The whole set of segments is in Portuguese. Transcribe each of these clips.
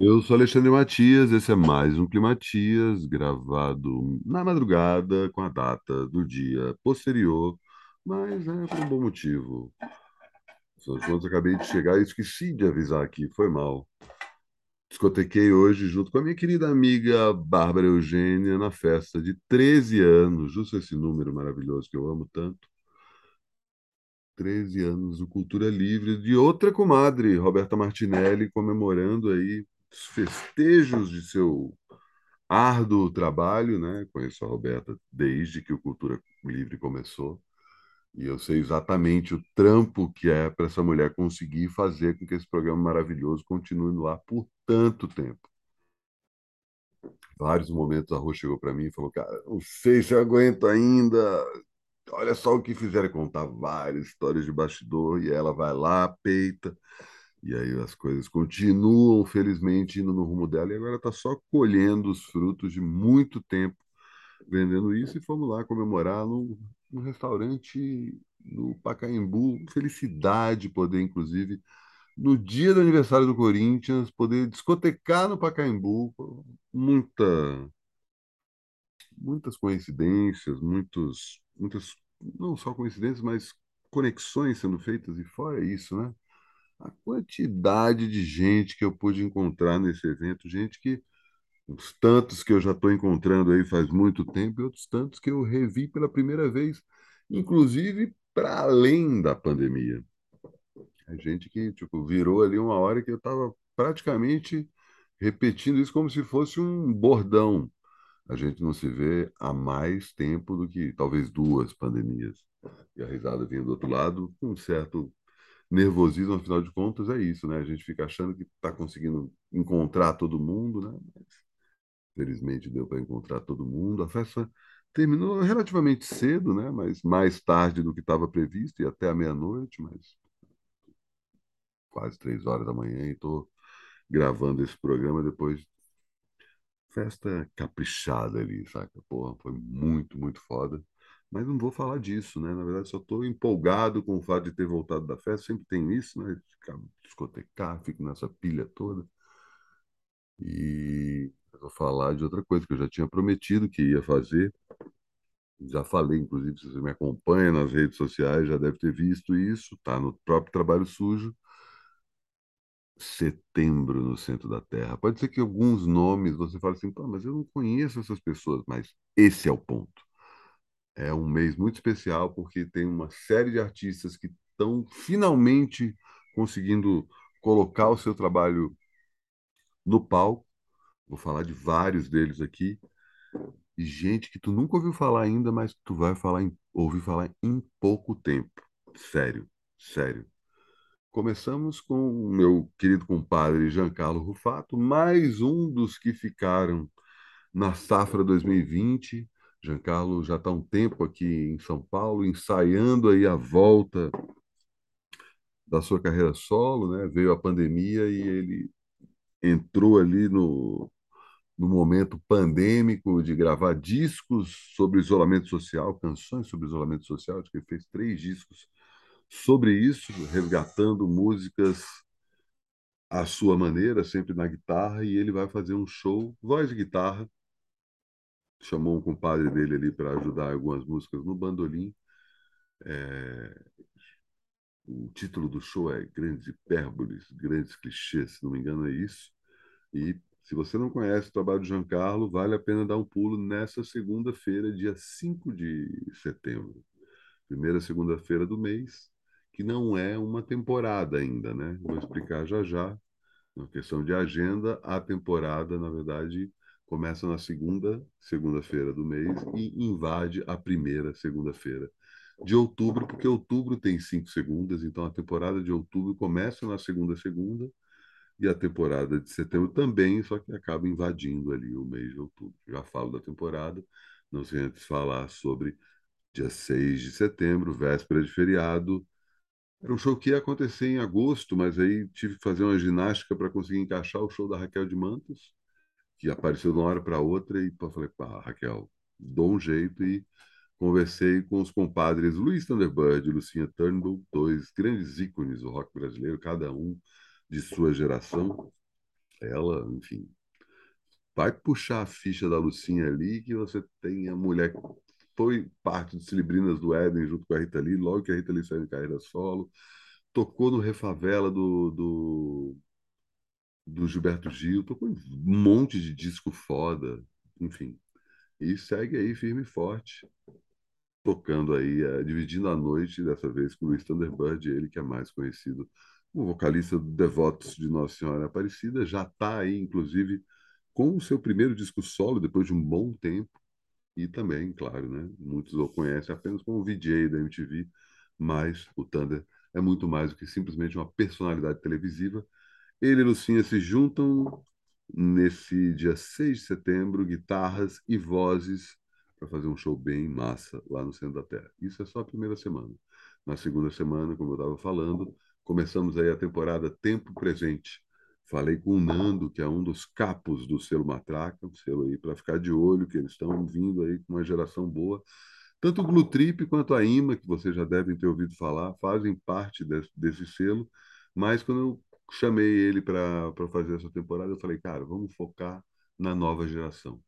Eu sou Alexandre Matias, esse é mais um Climatias, gravado na madrugada com a data do dia posterior, mas é por um bom motivo. Afinal de acabei de chegar e esqueci de avisar aqui, foi mal. Discotequei hoje junto com a minha querida amiga Bárbara Eugênia na festa de 13 anos, justo esse número maravilhoso que eu amo tanto. 13 anos do Cultura Livre, de outra comadre, Roberta Martinelli, comemorando aí festejos de seu árduo trabalho, né? Conheço a Roberta desde que o Cultura Livre começou. E eu sei exatamente o trampo que é para essa mulher conseguir fazer com que esse programa maravilhoso continue no ar por tanto tempo. Vários momentos a Rô chegou para mim e falou: Cara, não sei se eu aguento ainda. Olha só o que fizeram, contar várias histórias de bastidor. E ela vai lá, peita. E aí as coisas continuam, felizmente, indo no rumo dela. E agora está só colhendo os frutos de muito tempo vendendo isso. E fomos lá comemorar num, num restaurante no Pacaembu. Felicidade poder, inclusive, no dia do aniversário do Corinthians, poder discotecar no Pacaembu. Muita, muitas coincidências, muitos, muitas, não só coincidências, mas conexões sendo feitas. E fora isso, né? A quantidade de gente que eu pude encontrar nesse evento, gente que uns tantos que eu já estou encontrando aí faz muito tempo e outros tantos que eu revi pela primeira vez, inclusive para além da pandemia. É gente que tipo virou ali uma hora que eu estava praticamente repetindo isso como se fosse um bordão. A gente não se vê há mais tempo do que talvez duas pandemias. E a risada vinha do outro lado, com um certo nervosismo, afinal de contas, é isso, né? A gente fica achando que está conseguindo encontrar todo mundo, né? Mas, felizmente deu para encontrar todo mundo. A festa terminou relativamente cedo, né? Mas mais tarde do que estava previsto, e até a meia-noite, mas quase três horas da manhã, e estou gravando esse programa depois festa caprichada ali, saca? Porra, foi muito, muito foda. Mas não vou falar disso, né? Na verdade, só estou empolgado com o fato de ter voltado da festa. Sempre tem isso, né? Ficar discotecar, fico nessa pilha toda. E vou falar de outra coisa que eu já tinha prometido que ia fazer. Já falei, inclusive, se você me acompanha nas redes sociais, já deve ter visto isso. Tá no próprio Trabalho Sujo. Setembro no centro da Terra. Pode ser que alguns nomes você fale assim, mas eu não conheço essas pessoas, mas esse é o ponto é um mês muito especial porque tem uma série de artistas que estão finalmente conseguindo colocar o seu trabalho no palco. Vou falar de vários deles aqui. E gente que tu nunca ouviu falar ainda, mas tu vai falar em, ouvir falar em pouco tempo. Sério, sério. Começamos com o meu querido compadre Giancarlo Rufato, mais um dos que ficaram na safra 2020 Giancarlo já está um tempo aqui em São Paulo, ensaiando aí a volta da sua carreira solo, né? Veio a pandemia e ele entrou ali no, no momento pandêmico de gravar discos sobre isolamento social, canções sobre isolamento social, acho que ele fez três discos sobre isso, resgatando músicas à sua maneira, sempre na guitarra, e ele vai fazer um show, voz e guitarra, chamou um compadre dele ali para ajudar algumas músicas no bandolim. É... O título do show é Grandes Hipérboles, Grandes Clichês, se não me engano é isso. E se você não conhece o trabalho do Giancarlo, vale a pena dar um pulo nessa segunda-feira, dia 5 de setembro. Primeira segunda-feira do mês, que não é uma temporada ainda, né? Vou explicar já já. Uma questão de agenda, a temporada, na verdade, começa na segunda segunda-feira do mês e invade a primeira segunda-feira de outubro, porque outubro tem cinco segundas, então a temporada de outubro começa na segunda segunda e a temporada de setembro também, só que acaba invadindo ali o mês de outubro. Já falo da temporada, não sei antes falar sobre dia 6 de setembro, véspera de feriado. Era um show que ia acontecer em agosto, mas aí tive que fazer uma ginástica para conseguir encaixar o show da Raquel de Mantos que apareceu de uma hora para outra e pô, falei, pá, Raquel, dou um jeito e conversei com os compadres Luiz Thunderbird e Lucinha Turnbull, dois grandes ícones do rock brasileiro, cada um de sua geração. Ela, enfim, vai puxar a ficha da Lucinha ali, que você tem a mulher que foi parte dos Cilibrinas do Éden junto com a Rita Lee, logo que a Rita Lee saiu de carreira solo, tocou no Refavela do, do, do Gilberto Gil, tocou em um monte de disco foda, enfim. E segue aí firme e forte, tocando aí, é, dividindo a noite, dessa vez com o Luiz Thunderbird, ele que é mais conhecido como vocalista do Devotos de Nossa Senhora Aparecida, já está aí, inclusive, com o seu primeiro disco solo, depois de um bom tempo, e também, claro, né, muitos o conhecem apenas como VJ da MTV, mas o Thunder é muito mais do que simplesmente uma personalidade televisiva. Ele e Lucinha se juntam nesse dia 6 de setembro, guitarras e vozes para fazer um show bem massa lá no centro da Terra. Isso é só a primeira semana. Na segunda semana, como eu estava falando, começamos aí a temporada Tempo Presente. Falei com o Nando, que é um dos capos do selo Matraca, um selo aí para ficar de olho, que eles estão vindo aí com uma geração boa. Tanto o Glutrip quanto a IMA, que vocês já devem ter ouvido falar, fazem parte desse, desse selo, mas quando eu chamei ele para fazer essa temporada, eu falei, cara, vamos focar na nova geração.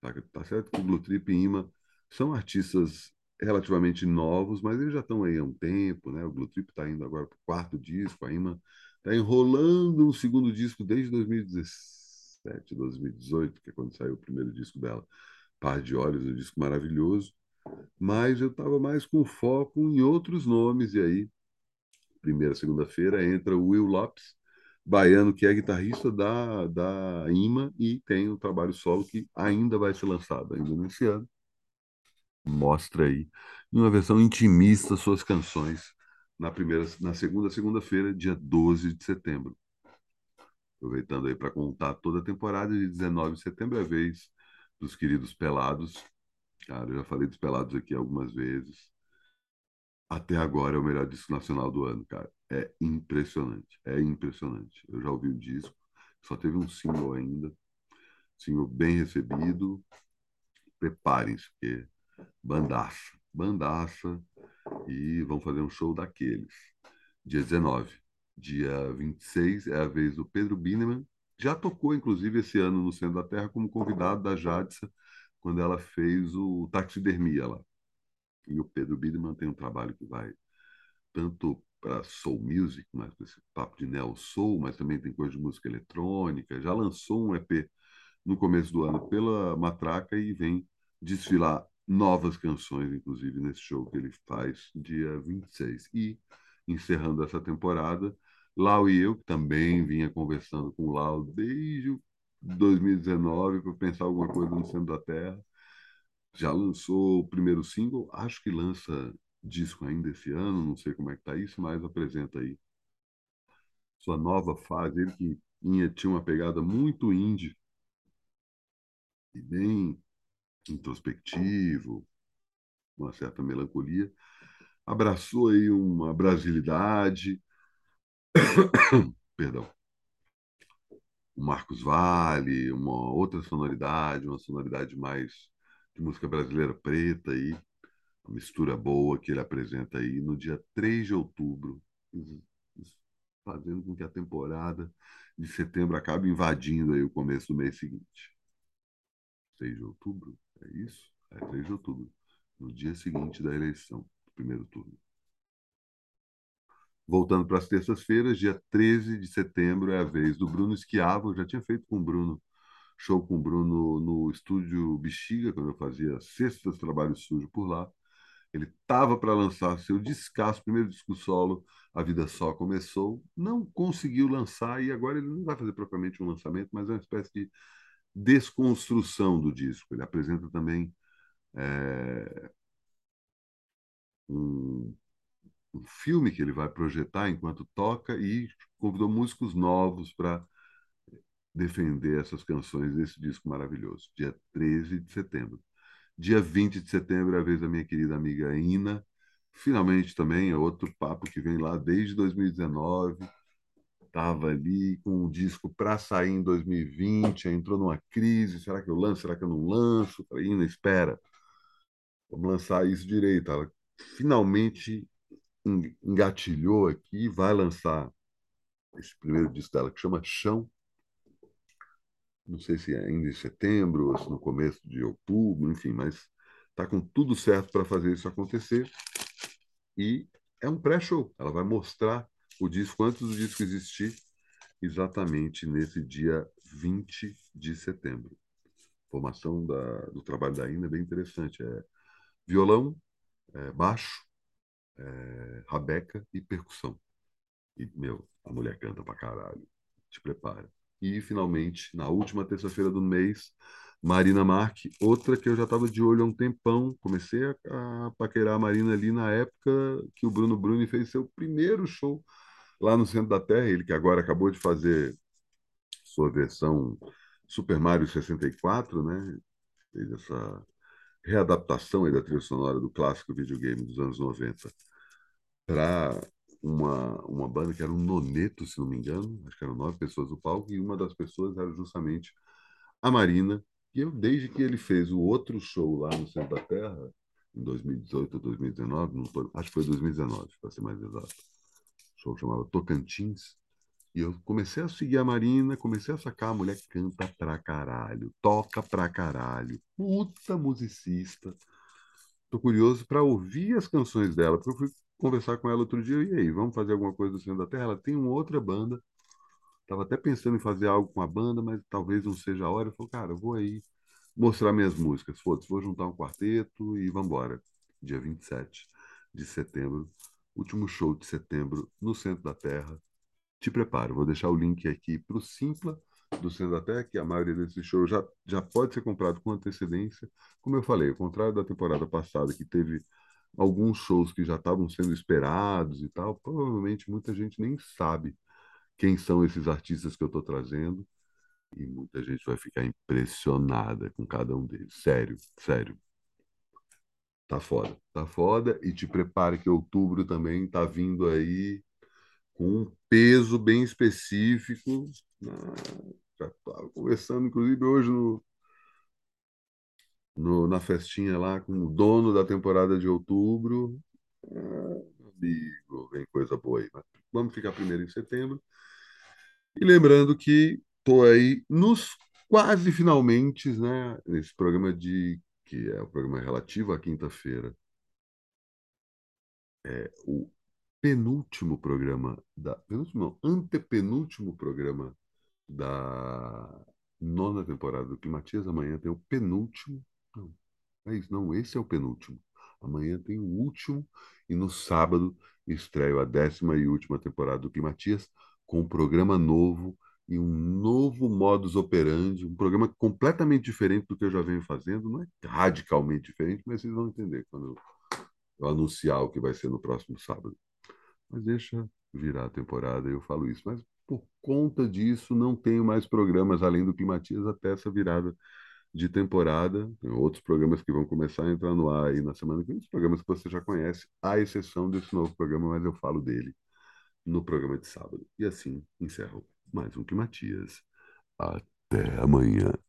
Tá, tá certo que o Blue Trip e Ima são artistas relativamente novos, mas eles já estão aí há um tempo, né? O Blue Trip está indo agora para o quarto disco, a Ima está enrolando um segundo disco desde 2017, 2018, que é quando saiu o primeiro disco dela. Par de Olhos, um disco maravilhoso. Mas eu estava mais com foco em outros nomes, e aí, primeira, segunda-feira, entra o Will Lopes, baiano que é guitarrista da, da IMA e tem um trabalho solo que ainda vai ser lançado, ainda nesse ano. Mostra aí, em uma versão intimista, suas canções na primeira, na segunda segunda-feira, dia 12 de setembro. Aproveitando aí para contar toda a temporada de 19 de setembro é a vez dos queridos Pelados. Cara, eu já falei dos Pelados aqui algumas vezes até agora é o melhor disco nacional do ano, cara. É impressionante, é impressionante. Eu já ouvi o disco, só teve um single ainda, single bem recebido. Preparem-se, porque bandaça, bandaça, e vão fazer um show daqueles. Dia 19. Dia 26 é a vez do Pedro Bineman. Já tocou, inclusive, esse ano no Centro da Terra como convidado da Jadsa, quando ela fez o Taxidermia lá. E o Pedro Bideman tem um trabalho que vai tanto para soul music, mas com esse papo de neo soul, mas também tem coisa de música eletrônica. Já lançou um EP no começo do ano pela Matraca e vem desfilar novas canções, inclusive nesse show que ele faz dia 26. E encerrando essa temporada, Lau e eu, que também vinha conversando com o Lau desde 2019 para pensar alguma coisa no centro da Terra já lançou o primeiro single, acho que lança disco ainda esse ano, não sei como é que tá isso, mas apresenta aí sua nova fase. Ele que tinha uma pegada muito indie e bem introspectivo, uma certa melancolia, abraçou aí uma brasilidade, perdão, o Marcos Vale, uma outra sonoridade, uma sonoridade mais de música brasileira preta aí, uma mistura boa que ele apresenta aí no dia 3 de outubro, fazendo com que a temporada de setembro acabe invadindo aí o começo do mês seguinte. 6 de outubro, é isso? É 3 de outubro, no dia seguinte da eleição, do primeiro turno. Voltando para as terças-feiras, dia 13 de setembro é a vez do Bruno Esquiavo, eu já tinha feito com o Bruno show com o Bruno no estúdio Bexiga, quando eu fazia sextas trabalho sujo por lá. Ele estava para lançar seu descasso, primeiro disco solo, A Vida Só Começou, não conseguiu lançar e agora ele não vai fazer propriamente um lançamento, mas é uma espécie de desconstrução do disco. Ele apresenta também é, um, um filme que ele vai projetar enquanto toca e convidou músicos novos para defender essas canções desse disco maravilhoso, dia 13 de setembro. Dia 20 de setembro é a vez da minha querida amiga Ina. Finalmente também é outro papo que vem lá desde 2019. Estava ali com o disco para sair em 2020, entrou numa crise. Será que eu lanço? Será que eu não lanço? Falei, Ina, espera. Vamos lançar isso direito. Ela finalmente engatilhou aqui, vai lançar esse primeiro disco dela que chama Chão não sei se é ainda em setembro ou se no começo de outubro, enfim, mas está com tudo certo para fazer isso acontecer. E é um pré-show. Ela vai mostrar o disco antes do disco existir, exatamente nesse dia 20 de setembro. Formação da, do trabalho da Ina é bem interessante. É violão, é baixo, é rabeca e percussão. E, meu, a mulher canta pra caralho. Te prepara. E, finalmente, na última terça-feira do mês, Marina Marque, outra que eu já estava de olho há um tempão. Comecei a, a paquerar a Marina ali na época que o Bruno Bruni fez seu primeiro show lá no Centro da Terra. Ele que agora acabou de fazer sua versão Super Mario 64, né? Fez essa readaptação da trilha sonora do clássico videogame dos anos 90 para uma, uma banda que era um noneto, se não me engano, acho que eram nove pessoas no palco, e uma das pessoas era justamente a Marina, e eu, desde que ele fez o outro show lá no Centro da Terra, em 2018 ou 2019, não tô, acho que foi 2019, para ser mais exato, o show chamava Tocantins, e eu comecei a seguir a Marina, comecei a sacar, a mulher canta pra caralho, toca pra caralho, puta musicista. Tô curioso para ouvir as canções dela, porque eu fui conversar com ela outro dia, e aí, vamos fazer alguma coisa do Centro da Terra? Ela tem uma outra banda, estava até pensando em fazer algo com a banda, mas talvez não seja a hora. Eu falei, cara, eu vou aí mostrar minhas músicas, foda-se, vou juntar um quarteto e vamos embora. Dia 27 de setembro, último show de setembro no Centro da Terra, te preparo. Vou deixar o link aqui para o Simpla do Centro da Terra, que a maioria desses shows já, já pode ser comprado com antecedência. Como eu falei, ao contrário da temporada passada, que teve alguns shows que já estavam sendo esperados e tal, provavelmente muita gente nem sabe quem são esses artistas que eu estou trazendo. E muita gente vai ficar impressionada com cada um deles. Sério, sério. Tá foda, tá foda. E te prepare que outubro também tá vindo aí com um peso bem específico. Ah, já estava conversando, inclusive, hoje no, no, na festinha lá com o dono da temporada de outubro. Ah, amigo, vem coisa boa aí. Mas vamos ficar primeiro em setembro. E lembrando que estou aí nos quase finalmente, né? Nesse programa de que é o programa relativo à quinta-feira. É o penúltimo programa da penúltimo, não, antepenúltimo programa da nona temporada do Climatias. Amanhã tem o penúltimo. Não, é isso, não, esse é o penúltimo. Amanhã tem o último e no sábado estreio a décima e última temporada do Climatias com um programa novo e um novo modus operandi, um programa completamente diferente do que eu já venho fazendo, não é radicalmente diferente, mas vocês vão entender quando eu anunciar o que vai ser no próximo sábado. Mas deixa virar a temporada, eu falo isso. Mas por conta disso, não tenho mais programas além do Climatias até essa virada de temporada. Tem outros programas que vão começar a entrar no ar aí na semana que vem, os programas que você já conhece, à exceção desse novo programa, mas eu falo dele no programa de sábado. E assim encerro mais um Climatias. Até amanhã.